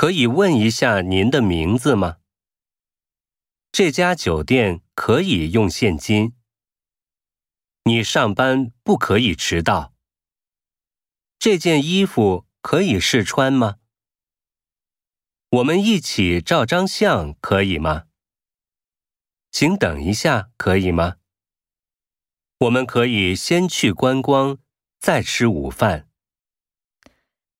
可以问一下您的名字吗？这家酒店可以用现金。你上班不可以迟到。这件衣服可以试穿吗？我们一起照张相可以吗？请等一下可以吗？我们可以先去观光再吃午饭。